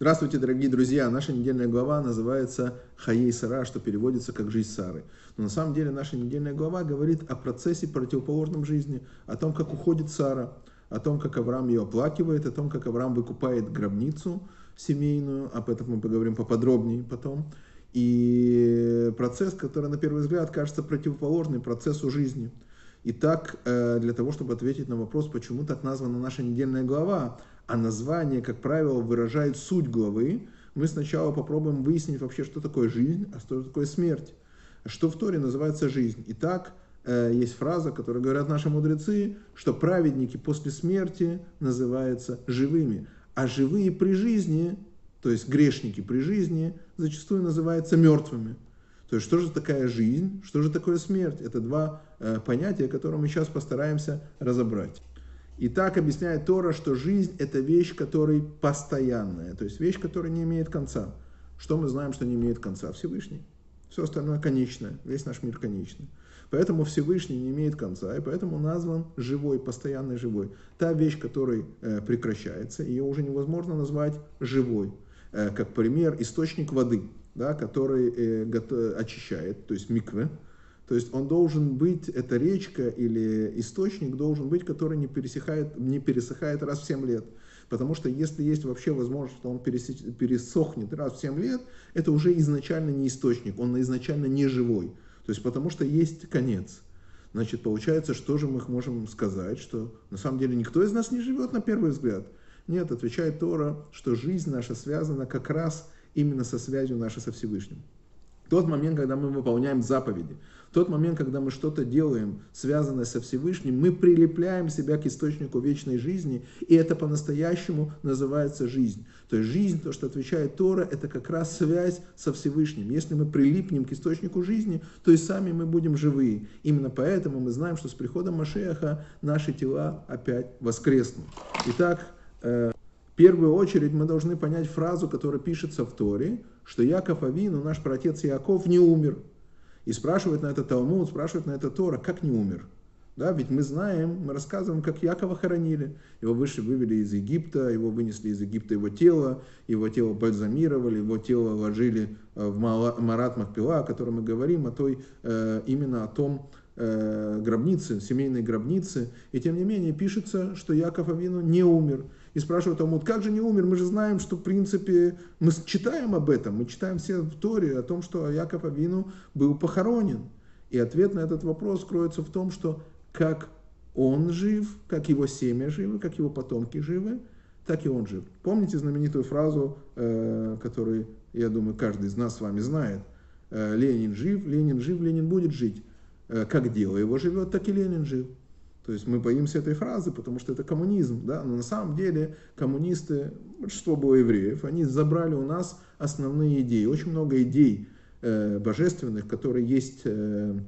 Здравствуйте, дорогие друзья! Наша недельная глава называется «Хаей Сара», что переводится как «Жизнь Сары». Но на самом деле наша недельная глава говорит о процессе противоположном жизни, о том, как уходит Сара, о том, как Авраам ее оплакивает, о том, как Авраам выкупает гробницу семейную, об этом мы поговорим поподробнее потом. И процесс, который на первый взгляд кажется противоположным процессу жизни. Итак, э, для того, чтобы ответить на вопрос, почему так названа наша недельная глава, а название, как правило, выражает суть главы, мы сначала попробуем выяснить вообще, что такое жизнь, а что такое смерть. Что в Торе называется жизнь. Итак, э, есть фраза, которую говорят наши мудрецы, что праведники после смерти называются живыми, а живые при жизни, то есть грешники при жизни, зачастую называются мертвыми. То есть что же такая жизнь, что же такое смерть? Это два э, понятия, которые мы сейчас постараемся разобрать. И так объясняет Тора, что жизнь – это вещь, которая постоянная, то есть вещь, которая не имеет конца. Что мы знаем, что не имеет конца? Всевышний. Все остальное конечное, весь наш мир конечный. Поэтому Всевышний не имеет конца, и поэтому назван живой, постоянный живой. Та вещь, которая э, прекращается, ее уже невозможно назвать живой. Э, как пример, источник воды, да, который э, очищает, то есть микве, то есть он должен быть, эта речка или источник должен быть, который не пересыхает, не пересыхает раз в 7 лет. Потому что если есть вообще возможность, что он пересохнет раз в 7 лет, это уже изначально не источник, он изначально не живой. То есть потому что есть конец. Значит, получается, что же мы можем сказать, что на самом деле никто из нас не живет на первый взгляд. Нет, отвечает Тора, что жизнь наша связана как раз именно со связью нашей со Всевышним. Тот момент, когда мы выполняем заповеди, тот момент, когда мы что-то делаем, связанное со Всевышним, мы прилепляем себя к источнику вечной жизни, и это по-настоящему называется жизнь. То есть жизнь, то, что отвечает Тора, это как раз связь со Всевышним. Если мы прилипнем к источнику жизни, то и сами мы будем живые. Именно поэтому мы знаем, что с приходом Машеха наши тела опять воскреснут. Итак, э, в первую очередь мы должны понять фразу, которая пишется в Торе, что Яков Авину, наш праотец Яков, не умер. И спрашивает на это Талмуд, спрашивает на это Тора, как не умер? Да, ведь мы знаем, мы рассказываем, как Якова хоронили. Его выше вывели из Египта, его вынесли из Египта его тело, его тело бальзамировали, его тело ложили э, в Марат Махпила, о котором мы говорим, о той, э, именно о том э, гробнице, семейной гробнице. И тем не менее пишется, что Яков Авину не умер. И спрашивают Талмуд, как же не умер? Мы же знаем, что в принципе, мы читаем об этом, мы читаем все в Торе о том, что Яков Авину был похоронен. И ответ на этот вопрос кроется в том, что как он жив, как его семя живы, как его потомки живы, так и он жив. Помните знаменитую фразу, э, которую, я думаю, каждый из нас с вами знает? Э, Ленин жив, Ленин жив, Ленин будет жить. Э, как дело его живет, так и Ленин жив. То есть мы боимся этой фразы, потому что это коммунизм. Да? Но на самом деле коммунисты, большинство было евреев, они забрали у нас основные идеи. Очень много идей э, божественных, которые есть э,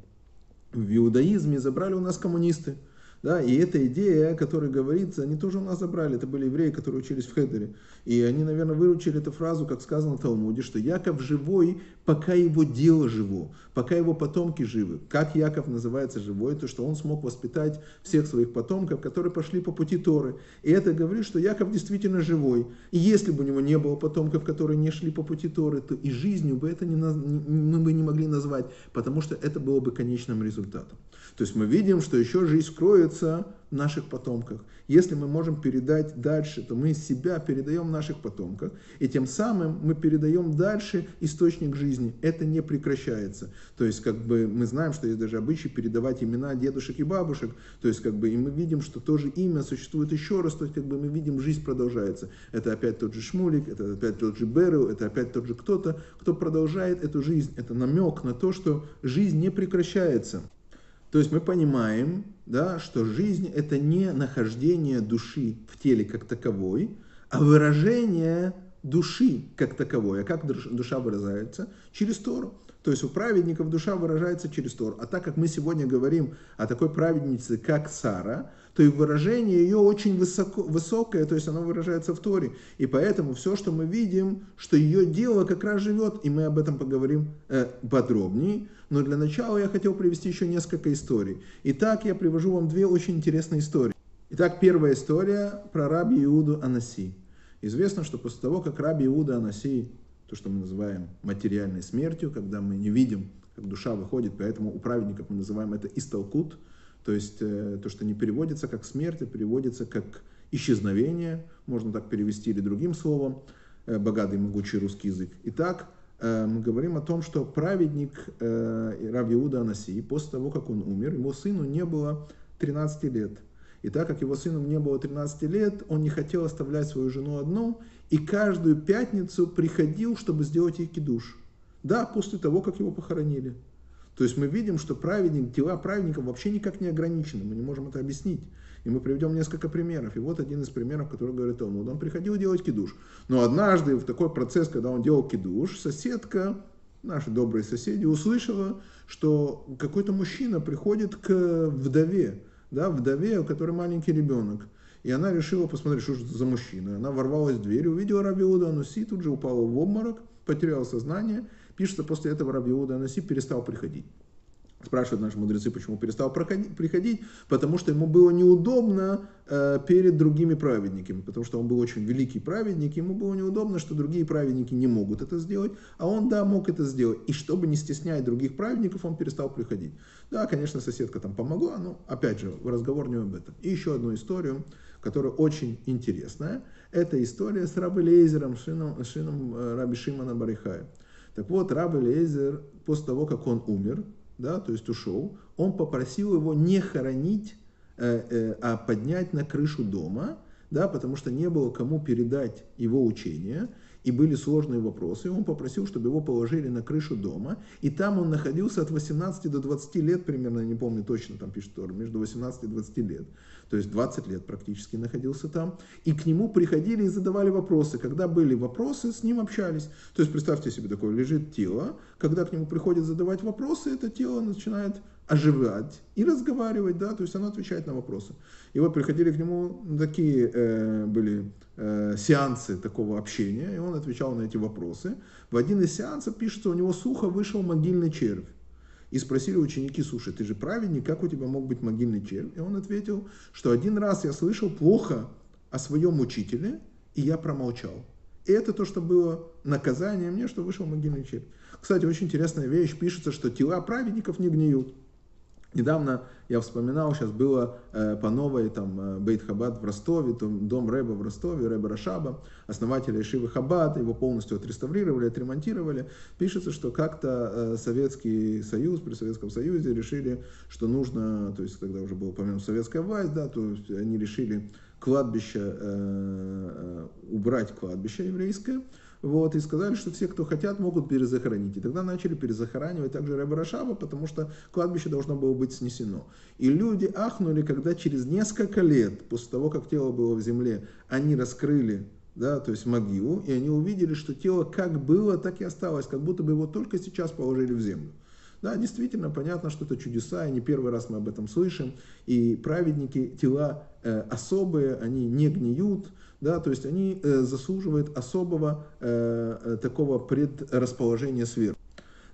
в иудаизме, забрали у нас коммунисты. Да, и эта идея, о которой говорится, они тоже у нас забрали. Это были евреи, которые учились в Хедере. И они, наверное, выручили эту фразу, как сказано в Талмуде, что Яков живой, пока его дело живо, пока его потомки живы. Как Яков называется живой, то что он смог воспитать всех своих потомков, которые пошли по пути Торы. И это говорит, что Яков действительно живой. И если бы у него не было потомков, которые не шли по пути Торы, то и жизнью бы это не, мы бы не могли назвать, потому что это было бы конечным результатом. То есть мы видим, что еще жизнь кроется в наших потомках. Если мы можем передать дальше, то мы себя передаем наших потомках, и тем самым мы передаем дальше источник жизни. Это не прекращается. То есть как бы мы знаем, что есть даже обычай передавать имена дедушек и бабушек, то есть как бы и мы видим, что тоже имя существует еще раз, то есть как бы мы видим, жизнь продолжается. Это опять тот же Шмулик, это опять тот же Беру, это опять тот же кто-то, кто продолжает эту жизнь. Это намек на то, что жизнь не прекращается. То есть мы понимаем, да, что жизнь это не нахождение души в теле как таковой, а выражение души как таковой. А как душа выражается? Через Тору. То есть у праведников душа выражается через Тор. А так как мы сегодня говорим о такой праведнице, как Сара, то и выражение ее очень высоко, высокое, то есть оно выражается в Торе. И поэтому все, что мы видим, что ее дело как раз живет, и мы об этом поговорим э, подробнее. Но для начала я хотел привести еще несколько историй. Итак, я привожу вам две очень интересные истории. Итак, первая история про раби Иуду Анаси. Известно, что после того, как Раби Иуда Анасей, то, что мы называем материальной смертью, когда мы не видим, как душа выходит, поэтому у праведников мы называем это истолкут, то есть э, то, что не переводится как смерть, а переводится как исчезновение, можно так перевести или другим словом, э, богатый могучий русский язык. Итак, э, мы говорим о том, что праведник Рав Иуда Анаси, после того, как он умер, его сыну не было 13 лет. И так как его сыну не было 13 лет, он не хотел оставлять свою жену одну, и каждую пятницу приходил, чтобы сделать ей кидуш. Да, после того, как его похоронили. То есть мы видим, что праведник, дела праведников вообще никак не ограничены, мы не можем это объяснить. И мы приведем несколько примеров. И вот один из примеров, который говорит Талмуд. Он приходил делать кидуш. Но однажды в такой процесс, когда он делал кидуш, соседка, наши добрые соседи, услышала, что какой-то мужчина приходит к вдове, да, вдове, у которой маленький ребенок. И она решила посмотреть, что же это за мужчина. Она ворвалась в дверь, увидела Раби Иуда Ануси, тут же упала в обморок, потеряла сознание. Пишется, после этого Раби Иуда Анаси перестал приходить. Спрашивают наши мудрецы, почему перестал приходить, потому что ему было неудобно э, перед другими праведниками, потому что он был очень великий праведник, ему было неудобно, что другие праведники не могут это сделать, а он, да, мог это сделать. И чтобы не стеснять других праведников, он перестал приходить. Да, конечно, соседка там помогла, но, опять же, разговор не об этом. И еще одну историю, которая очень интересная, это история с Раби Лейзером, шином, шином э, Раби Шимана Барихая. Так вот, Раби Лейзер, после того, как он умер, да, то есть ушел, он попросил его не хоронить, э, э, а поднять на крышу дома, да, потому что не было кому передать его учение, и были сложные вопросы, и он попросил, чтобы его положили на крышу дома, и там он находился от 18 до 20 лет примерно, не помню точно, там пишет Тор, между 18 и 20 лет, то есть 20 лет практически находился там, и к нему приходили и задавали вопросы, когда были вопросы, с ним общались, то есть представьте себе такое, лежит тело, когда к нему приходят задавать вопросы, это тело начинает оживать и разговаривать, да, то есть оно отвечает на вопросы. И вот приходили к нему такие э, были э, сеансы такого общения, и он отвечал на эти вопросы. В один из сеансов пишется, у него сухо вышел могильный червь. И спросили ученики, слушай, ты же праведник, как у тебя мог быть могильный червь? И он ответил, что один раз я слышал плохо о своем учителе, и я промолчал. И это то, что было наказание мне, что вышел могильный червь. Кстати, очень интересная вещь, пишется, что тела праведников не гниют. Недавно я вспоминал, сейчас было э, по новой там э, Бейт Хабад в Ростове, там, дом Рэба в Ростове, Рэба Рашаба, основателя Ишивы Хабад, его полностью отреставрировали, отремонтировали. Пишется, что как-то э, Советский Союз, при Советском Союзе решили, что нужно, то есть тогда уже было помимо советская власть, да, то есть они решили кладбище, э, э, убрать кладбище еврейское, вот, и сказали, что все, кто хотят, могут перезахоронить. И тогда начали перезахоранивать также Рэба Рашаба, потому что кладбище должно было быть снесено. И люди ахнули, когда через несколько лет, после того, как тело было в земле, они раскрыли да, то есть могилу, и они увидели, что тело как было, так и осталось, как будто бы его только сейчас положили в землю. Да, действительно, понятно, что это чудеса, и не первый раз мы об этом слышим. И праведники, тела э, особые, они не гниют, да, то есть они э, заслуживают особого э, э, такого предрасположения сверху.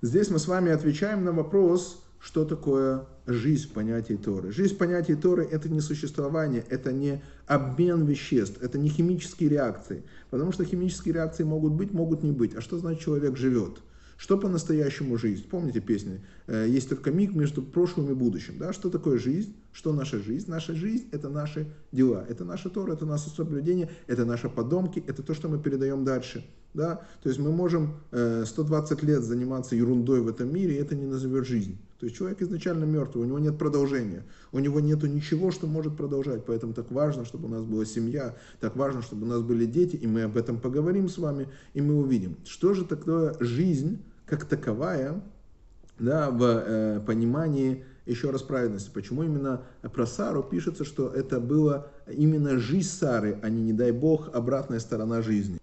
Здесь мы с вами отвечаем на вопрос, что такое жизнь в понятии Торы. Жизнь в понятии Торы – это не существование, это не обмен веществ, это не химические реакции. Потому что химические реакции могут быть, могут не быть. А что значит человек живет? Что по-настоящему жизнь? Помните песни? Э, есть только миг между прошлым и будущим. Да? Что такое жизнь? Что наша жизнь? Наша жизнь – это наши дела. Это наше Тора, это наше соблюдение, это наши подомки, это то, что мы передаем дальше. Да? То есть мы можем 120 э, лет заниматься ерундой в этом мире, и это не назовет жизнь. То есть человек изначально мертвый, у него нет продолжения, у него нет ничего, что может продолжать. Поэтому так важно, чтобы у нас была семья, так важно, чтобы у нас были дети, и мы об этом поговорим с вами, и мы увидим, что же такое жизнь как таковая да, в э, понимании еще раз праведности. Почему именно про Сару пишется, что это была именно жизнь Сары, а не, не дай Бог, обратная сторона жизни.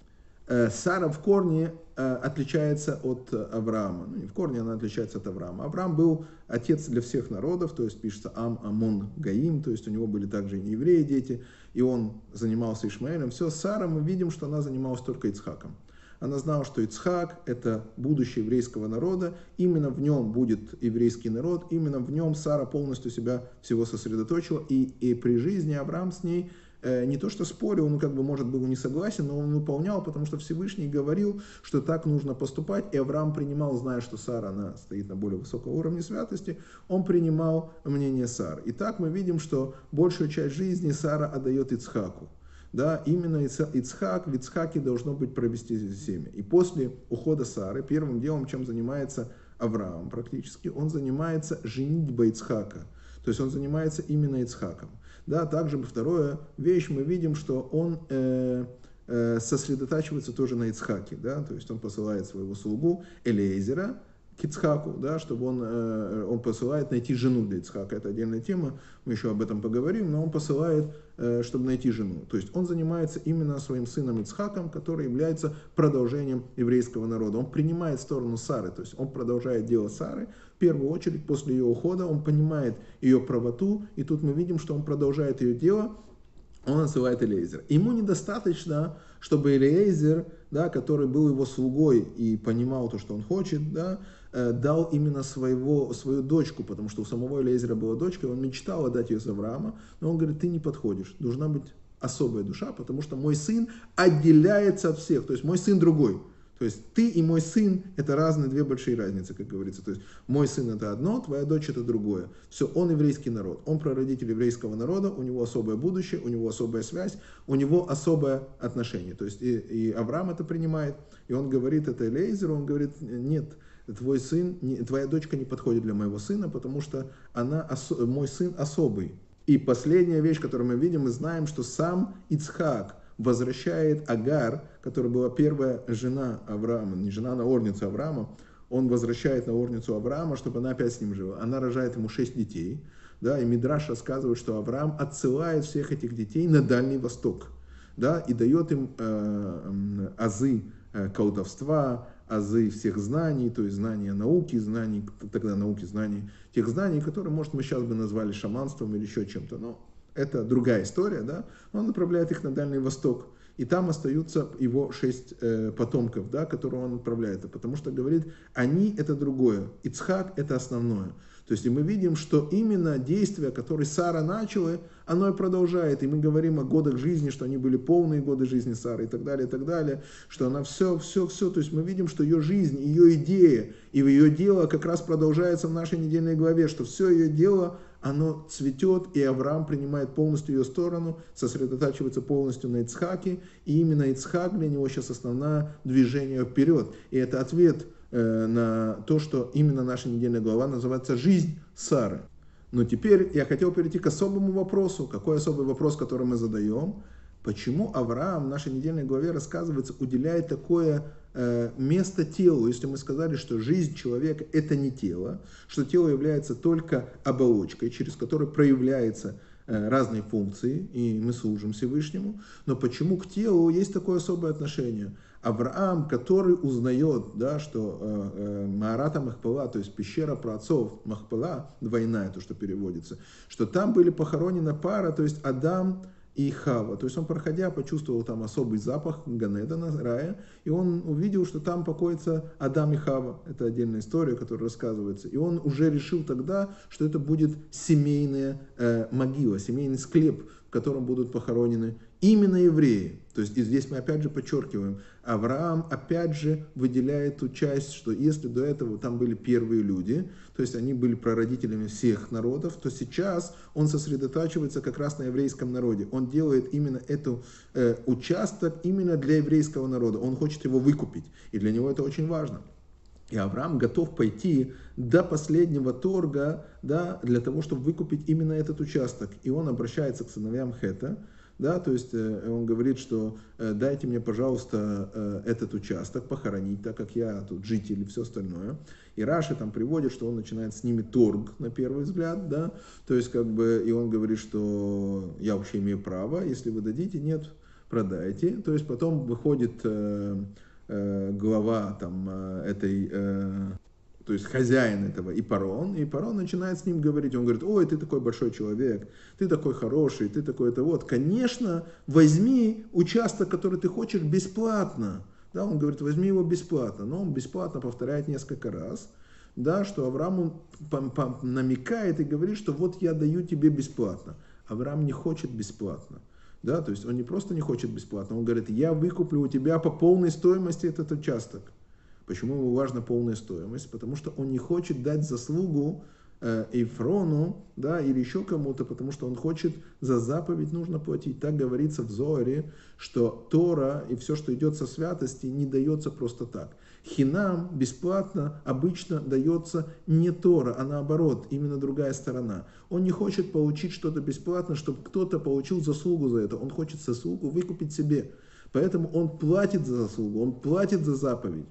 Э, Сара в корне э, отличается от Авраама. Ну, не в корне она отличается от Авраама. Авраам был отец для всех народов, то есть пишется Ам, Амон, Гаим, то есть у него были также и неевреи дети, и он занимался Ишмаэлем. Все, Сара мы видим, что она занималась только Ицхаком. Она знала, что Ицхак – это будущее еврейского народа, именно в нем будет еврейский народ, именно в нем Сара полностью себя всего сосредоточила, и, и при жизни Авраам с ней э, не то что спорил, он как бы, может, был не согласен, но он выполнял, потому что Всевышний говорил, что так нужно поступать, и Авраам принимал, зная, что Сара, она стоит на более высоком уровне святости, он принимал мнение Сары. И так мы видим, что большую часть жизни Сара отдает Ицхаку. Да, именно Ицхак, в Ицхаке должно быть провести семя. И после ухода Сары, первым делом, чем занимается Авраам практически, он занимается женитьбой Ицхака. То есть он занимается именно Ицхаком. Да, также второе вещь, мы видим, что он э, э, сосредотачивается тоже на Ицхаке. Да, то есть он посылает своего слугу Элейзера, к Ицхаку, да, чтобы он, э, он посылает найти жену для Ицхака. Это отдельная тема, мы еще об этом поговорим, но он посылает, э, чтобы найти жену. То есть он занимается именно своим сыном Ицхаком, который является продолжением еврейского народа. Он принимает сторону Сары, то есть он продолжает дело Сары. В первую очередь, после ее ухода, он понимает ее правоту, и тут мы видим, что он продолжает ее дело, он называет Элейзер. Ему недостаточно, чтобы Элейзер, да, который был его слугой и понимал то, что он хочет, да, дал именно своего, свою дочку, потому что у самого Элейзера была дочка, он мечтал отдать ее за Авраама, но он говорит, ты не подходишь, должна быть особая душа, потому что мой сын отделяется от всех, то есть мой сын другой. То есть ты и мой сын – это разные две большие разницы, как говорится. То есть мой сын – это одно, твоя дочь – это другое. Все, он еврейский народ, он прародитель еврейского народа, у него особое будущее, у него особая связь, у него особое отношение. То есть и, и Авраам это принимает, и он говорит это Элейзеру, он говорит, нет, твой сын, твоя дочка не подходит для моего сына, потому что она, мой сын особый. И последняя вещь, которую мы видим, мы знаем, что сам Ицхак возвращает Агар, которая была первая жена Авраама, не жена, а наорница Авраама, он возвращает наорницу Авраама, чтобы она опять с ним жила. Она рожает ему шесть детей, да, и Мидраш рассказывает, что Авраам отсылает всех этих детей на Дальний Восток, да, и дает им э, азы э, колдовства, азы всех знаний, то есть знания науки, знаний, тогда науки, знаний, тех знаний, которые, может, мы сейчас бы назвали шаманством или еще чем-то, но это другая история, да, он направляет их на Дальний Восток, и там остаются его шесть э, потомков, да, которые он отправляет, потому что говорит, они это другое, Ицхак это основное. То есть и мы видим, что именно действия, которые Сара начала, оно и продолжает. И мы говорим о годах жизни, что они были полные годы жизни Сары и так далее, и так далее, что она все, все, все. То есть мы видим, что ее жизнь, ее идея и ее дело как раз продолжается в нашей недельной главе, что все ее дело, оно цветет, и Авраам принимает полностью ее сторону, сосредотачивается полностью на Ицхаке, и именно Ицхак для него сейчас основное движение вперед. И это ответ Э, на то, что именно наша недельная глава называется «Жизнь Сары». Но теперь я хотел перейти к особому вопросу. Какой особый вопрос, который мы задаем? Почему Авраам в нашей недельной главе рассказывается, уделяет такое место телу, если мы сказали, что жизнь человека это не тело, что тело является только оболочкой, через которую проявляется Э, разные функции, и мы служим Всевышнему, но почему к телу есть такое особое отношение? Авраам, который узнает, да, что э, э, Маарата Махпала, то есть пещера праотцов Махпала, двойная, то, что переводится, что там были похоронены пара, то есть Адам и Хава. То есть он, проходя, почувствовал там особый запах Ганедана, рая, и он увидел, что там покоится Адам и Хава. Это отдельная история, которая рассказывается. И он уже решил тогда, что это будет семейная э, могила, семейный склеп, в котором будут похоронены именно евреи. То есть и здесь мы опять же подчеркиваем, Авраам опять же выделяет ту часть, что если до этого там были первые люди, то есть они были прародителями всех народов, то сейчас он сосредотачивается как раз на еврейском народе. Он делает именно этот э, участок именно для еврейского народа. Он хочет его выкупить. И для него это очень важно. И Авраам готов пойти до последнего торга да, для того, чтобы выкупить именно этот участок. И он обращается к сыновьям Хета, да, то есть э, он говорит, что э, дайте мне, пожалуйста, э, этот участок похоронить, так как я тут житель и все остальное. И Раши там приводит, что он начинает с ними торг на первый взгляд, да, то есть как бы, и он говорит, что я вообще имею право, если вы дадите, нет, продайте. То есть потом выходит глава там этой то есть хозяин этого, и Парон, и Парон начинает с ним говорить, он говорит, ой, ты такой большой человек, ты такой хороший, ты такой это вот, конечно, возьми участок, который ты хочешь, бесплатно, да, он говорит, возьми его бесплатно, но он бесплатно повторяет несколько раз, да, что Авраам намекает и говорит, что вот я даю тебе бесплатно. Авраам не хочет бесплатно. Да, то есть он не просто не хочет бесплатно, он говорит, я выкуплю у тебя по полной стоимости этот участок. Почему ему важна полная стоимость? Потому что он не хочет дать заслугу э, Эйфрону, да, или еще кому-то, потому что он хочет за заповедь нужно платить. Так говорится в Зоре, что Тора и все, что идет со святости, не дается просто так. Хинам бесплатно обычно дается не Тора, а наоборот, именно другая сторона. Он не хочет получить что-то бесплатно, чтобы кто-то получил заслугу за это. Он хочет заслугу выкупить себе. Поэтому он платит за заслугу, он платит за заповедь.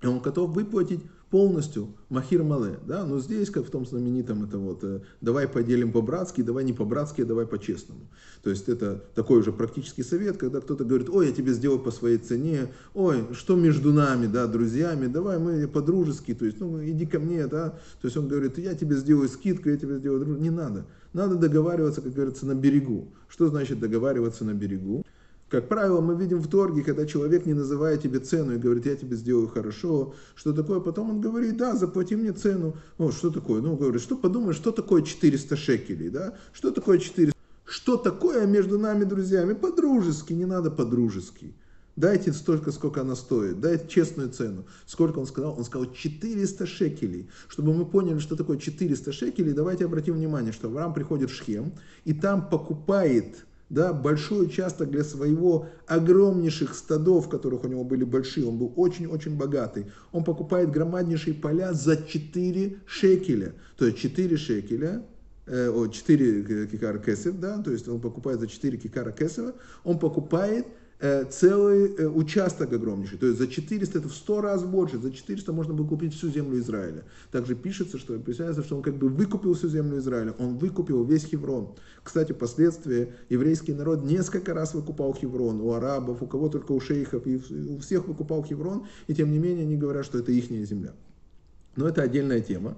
И он готов выплатить полностью махир мале, да, но здесь, как в том знаменитом, это вот, э, давай поделим по-братски, давай не по-братски, а давай по-честному. То есть это такой уже практический совет, когда кто-то говорит, ой, я тебе сделаю по своей цене, ой, что между нами, да, друзьями, давай мы по-дружески, то есть, ну, иди ко мне, да, то есть он говорит, я тебе сделаю скидку, я тебе сделаю дружбу, не надо. Надо договариваться, как говорится, на берегу. Что значит договариваться на берегу? Как правило, мы видим в торге, когда человек не называет тебе цену и говорит, я тебе сделаю хорошо, что такое, потом он говорит, да, заплати мне цену. Ну, что такое? Ну, говорит, что подумаешь, что такое 400 шекелей, да? Что такое 400? Что такое между нами, друзьями? По-дружески, не надо по-дружески. Дайте столько, сколько она стоит, дайте честную цену. Сколько он сказал? Он сказал 400 шекелей. Чтобы мы поняли, что такое 400 шекелей, давайте обратим внимание, что Авраам приходит в Шхем, и там покупает да, большой участок для своего огромнейших стадов, которых у него были большие, он был очень-очень богатый. Он покупает громаднейшие поля за 4 шекеля. То есть 4 шекеля, э, 4 кикара кесев, да, то есть он покупает за 4 кикара кесева, он покупает Э, целый э, участок огромнейший. То есть за 400 это в 100 раз больше. За 400 можно было купить всю землю Израиля. Также пишется, что представляется, что он как бы выкупил всю землю Израиля. Он выкупил весь Хеврон. Кстати, впоследствии еврейский народ несколько раз выкупал Хеврон. У арабов, у кого только у шейхов, и у всех выкупал Хеврон. И тем не менее они говорят, что это их земля. Но это отдельная тема.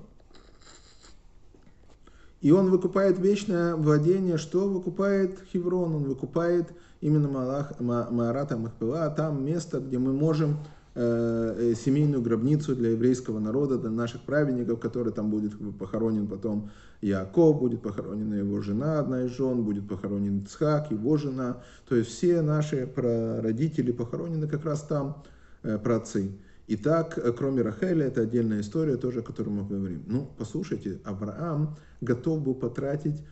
И он выкупает вечное владение. Что выкупает Хеврон? Он выкупает именно Малах, Маарата Махпила, там место, где мы можем э, э, семейную гробницу для еврейского народа, для наших праведников, который там будет похоронен потом Яков, будет похоронена его жена, одна из жен, будет похоронен Ицхак, его жена. То есть все наши родители похоронены как раз там, э, праотцы. Итак, кроме Рахеля, это отдельная история тоже, о которой мы говорим. Ну, послушайте, Авраам готов был потратить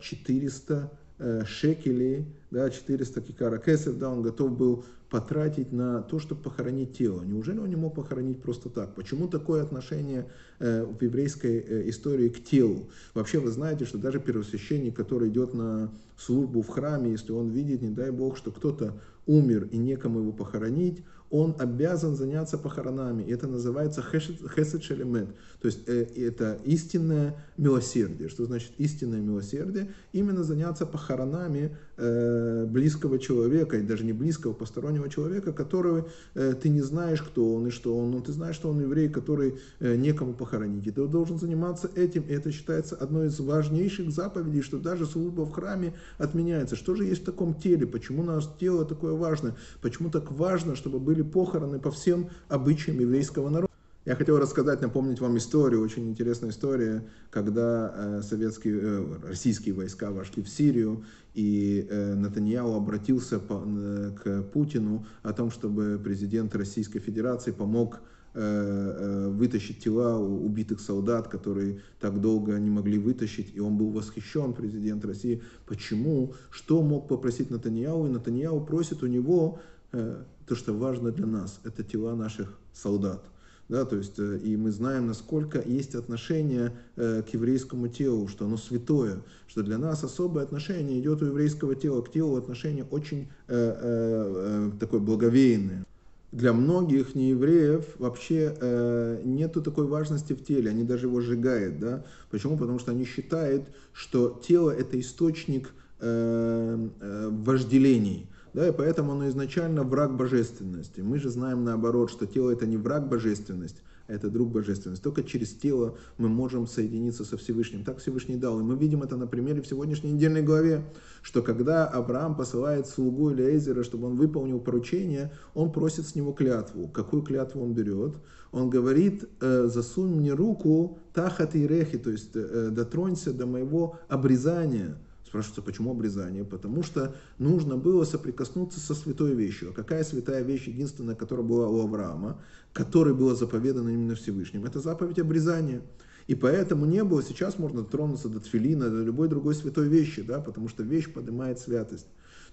400 Э, шекелей, да, 400 кикара кесов, да, он готов был потратить на то, чтобы похоронить тело. Неужели он не мог похоронить просто так? Почему такое отношение э, в еврейской э, истории к телу? Вообще вы знаете, что даже первосвященник, который идет на службу в храме, если он видит, не дай бог, что кто-то умер и некому его похоронить, он обязан заняться похоронами. Это называется хесед шелемет. То есть э, это истинное милосердие. Что значит истинное милосердие? Именно заняться похоронами близкого человека, и даже не близкого, постороннего человека, которого э, ты не знаешь, кто он и что он, но ты знаешь, что он еврей, который некому похоронить. И ты должен заниматься этим. И это считается одной из важнейших заповедей, что даже служба в храме отменяется. Что же есть в таком теле? Почему наше тело такое важное? Почему так важно, чтобы были похороны по всем обычаям еврейского народа? Я хотел рассказать, напомнить вам историю, очень интересная история, когда э, советские, э, российские войска вошли в Сирию, и э, Натаньяу обратился по, э, к Путину о том, чтобы президент Российской Федерации помог э, э, вытащить тела убитых солдат, которые так долго не могли вытащить, и он был восхищен, президент России. Почему? Что мог попросить Натаньяу? И Натаньяу просит у него то, что важно для нас, это тела наших солдат. Да, то есть, э, и мы знаем, насколько есть отношение э, к еврейскому телу, что оно святое, что для нас особое отношение идет у еврейского тела к телу, отношение очень э, э, э, такое благовейное. Для многих неевреев вообще э, нету такой важности в теле, они даже его сжигают. Да? Почему? Потому что они считают, что тело это источник э, э, вожделений да, и поэтому оно изначально враг божественности. Мы же знаем наоборот, что тело это не враг божественности, а это друг божественности. Только через тело мы можем соединиться со Всевышним. Так Всевышний дал. И мы видим это на примере в сегодняшней недельной главе, что когда Авраам посылает слугу Элиэзера, чтобы он выполнил поручение, он просит с него клятву. Какую клятву он берет? Он говорит, «Э, засунь мне руку тахат и рехи, то есть э, дотронься до моего обрезания Спрашивается, почему обрезание? Потому что нужно было соприкоснуться со святой вещью. А какая святая вещь, единственная, которая была у Авраама, которой было заповедано именно Всевышним? Это заповедь обрезания. И поэтому не было, сейчас можно тронуться до тфилина, до любой другой святой вещи, да, потому что вещь поднимает святость.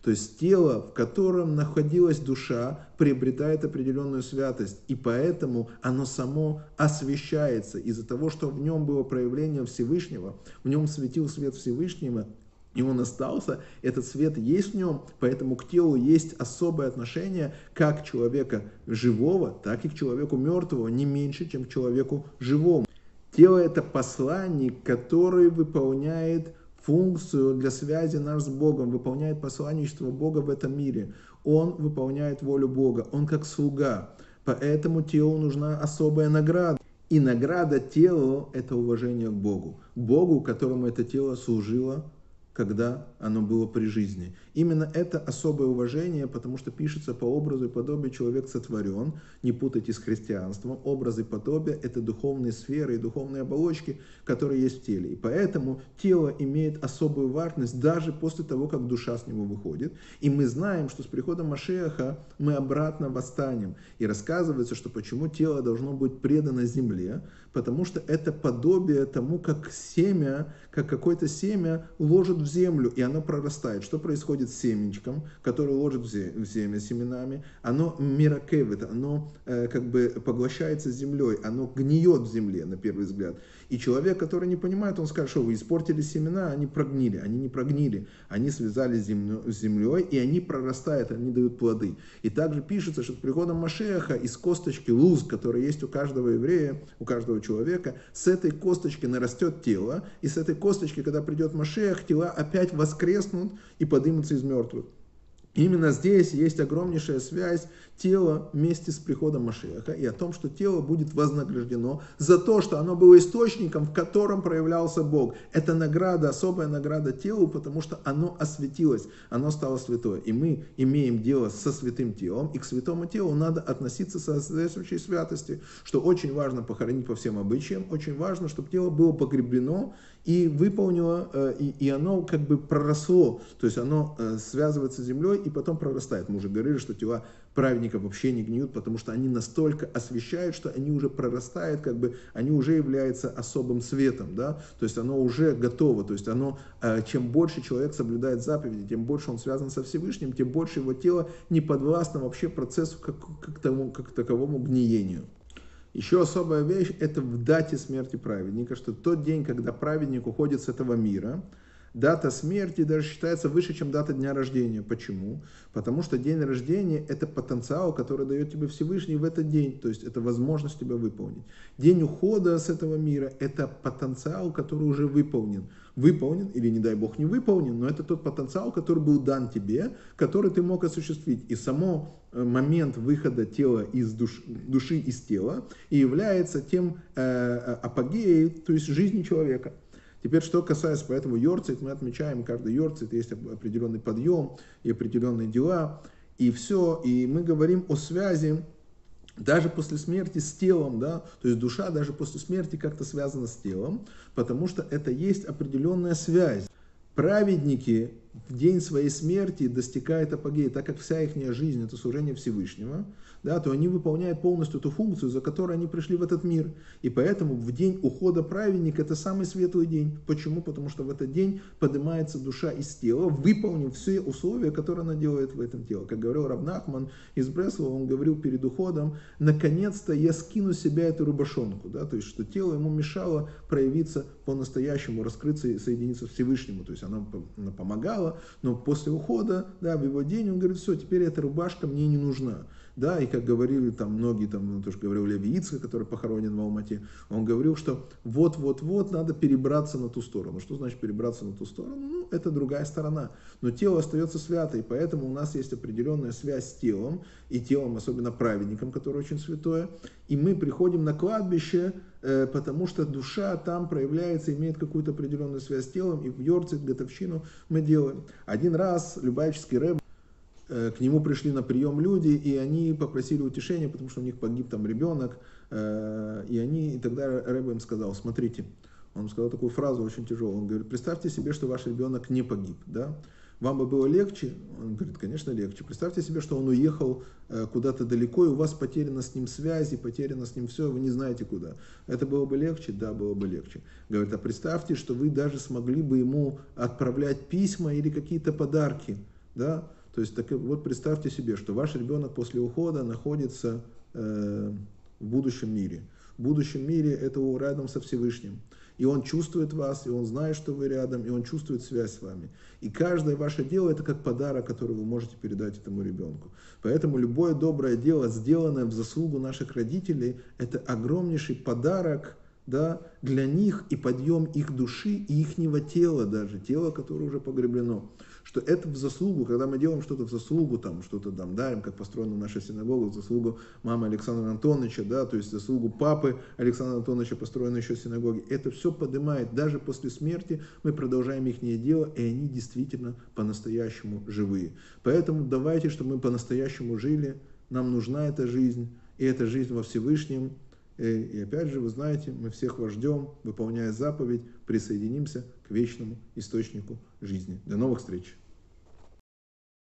То есть тело, в котором находилась душа, приобретает определенную святость, и поэтому оно само освещается из-за того, что в нем было проявление Всевышнего, в нем светил свет Всевышнего, и он остался, этот свет есть в нем, поэтому к телу есть особое отношение как человека живого, так и к человеку мертвого, не меньше, чем к человеку живому. Тело это посланник, который выполняет функцию для связи нас с Богом, выполняет посланничество Бога в этом мире. Он выполняет волю Бога, он как слуга. Поэтому телу нужна особая награда. И награда телу – это уважение к Богу. Богу, которому это тело служило когда оно было при жизни. Именно это особое уважение, потому что пишется по образу и подобию человек сотворен, не путайте с христианством, образы и подобия – это духовные сферы и духовные оболочки, которые есть в теле. И поэтому тело имеет особую важность даже после того, как душа с него выходит. И мы знаем, что с приходом Машеха мы обратно восстанем. И рассказывается, что почему тело должно быть предано земле, потому что это подобие тому, как семя, как какое-то семя ложит в землю, и оно прорастает. Что происходит с семечком, которое ложит в землю семенами? Оно миракевит, оно э, как бы поглощается землей, оно гниет в земле, на первый взгляд. И человек, который не понимает, он скажет, что вы испортили семена, они прогнили. Они не прогнили, они связались с землей, и они прорастают, они дают плоды. И также пишется, что с приходом Машеха из косточки луз, который есть у каждого еврея, у каждого человека, с этой косточки нарастет тело, и с этой косточки, когда придет Машех, тела опять воскреснут и поднимутся из мертвых. Именно здесь есть огромнейшая связь тела вместе с приходом Машеха и о том, что тело будет вознаграждено за то, что оно было источником, в котором проявлялся Бог. Это награда, особая награда телу, потому что оно осветилось, оно стало святое. И мы имеем дело со святым телом, и к святому телу надо относиться со соответствующей святости, что очень важно похоронить по всем обычаям, очень важно, чтобы тело было погребено и выполнило, э, и, и оно как бы проросло, то есть оно э, связывается с землей и потом прорастает. Мы уже говорили, что тела праведников вообще не гниют, потому что они настолько освещают, что они уже прорастают, как бы они уже являются особым светом, да, то есть оно уже готово, то есть оно, э, чем больше человек соблюдает заповеди, тем больше он связан со Всевышним, тем больше его тело не подвластно вообще процессу как, как, тому, как таковому гниению. Еще особая вещь – это в дате смерти праведника, что тот день, когда праведник уходит с этого мира – дата смерти даже считается выше, чем дата дня рождения. Почему? Потому что день рождения – это потенциал, который дает тебе Всевышний в этот день, то есть это возможность тебя выполнить. День ухода с этого мира – это потенциал, который уже выполнен. Выполнен или, не дай бог, не выполнен, но это тот потенциал, который был дан тебе, который ты мог осуществить. И само э, момент выхода тела из душ, души из тела и является тем э, э апогеей, то есть жизни человека. Теперь, что касается, поэтому Йорцит, мы отмечаем, каждый Йорцит есть определенный подъем и определенные дела, и все, и мы говорим о связи даже после смерти с телом, да, то есть душа даже после смерти как-то связана с телом, потому что это есть определенная связь. Праведники в день своей смерти достигают апогея, так как вся их жизнь это служение Всевышнего, да, то они выполняют полностью ту функцию, за которой они пришли в этот мир. И поэтому в день ухода праведника это самый светлый день. Почему? Потому что в этот день поднимается душа из тела, выполнив все условия, которые она делает в этом теле. Как говорил Равнахман из Бреслова, он говорил перед уходом, наконец-то я скину с себя эту рубашонку, да, то есть что тело ему мешало проявиться по-настоящему, раскрыться и соединиться с Всевышнему. То есть оно помогало, но после ухода, да, в его день он говорит, все, теперь эта рубашка мне не нужна да, и как говорили там многие, там, ну, тоже говорил Леви Ицка, который похоронен в Алмате, он говорил, что вот-вот-вот надо перебраться на ту сторону. Что значит перебраться на ту сторону? Ну, это другая сторона. Но тело остается свято, поэтому у нас есть определенная связь с телом, и телом, особенно праведником, который очень святое, и мы приходим на кладбище, э, потому что душа там проявляется, имеет какую-то определенную связь с телом, и в Йорцит, Готовщину мы делаем. Один раз Любавический рэб к нему пришли на прием люди, и они попросили утешения, потому что у них погиб там ребенок, э, и они, и тогда Рэбе им сказал, смотрите, Он сказал такую фразу очень тяжелую. Он говорит, представьте себе, что ваш ребенок не погиб, да? Вам бы было легче? Он говорит, конечно, легче. Представьте себе, что он уехал э, куда-то далеко, и у вас потеряна с ним связь, и потеряна с ним все, вы не знаете куда. Это было бы легче? Да, было бы легче. Говорит, а представьте, что вы даже смогли бы ему отправлять письма или какие-то подарки, да? То есть так, вот представьте себе, что ваш ребенок после ухода находится э, в будущем мире. В будущем мире это рядом со Всевышним. И он чувствует вас, и он знает, что вы рядом, и он чувствует связь с вами. И каждое ваше дело это как подарок, который вы можете передать этому ребенку. Поэтому любое доброе дело, сделанное в заслугу наших родителей, это огромнейший подарок да, для них и подъем их души и ихнего тела даже, тела, которое уже погреблено что это в заслугу, когда мы делаем что-то в заслугу, там что-то там дарим, как построена наша синагога, в заслугу мамы Александра Антоновича, да, то есть в заслугу папы Александра Антоновича построена еще синагоги. Это все поднимает, даже после смерти мы продолжаем их дело, и они действительно по-настоящему живые. Поэтому давайте, чтобы мы по-настоящему жили, нам нужна эта жизнь, и эта жизнь во Всевышнем, э, и опять же, вы знаете, мы всех вас ждем, выполняя заповедь, присоединимся к вечному источнику жизни. До новых встреч!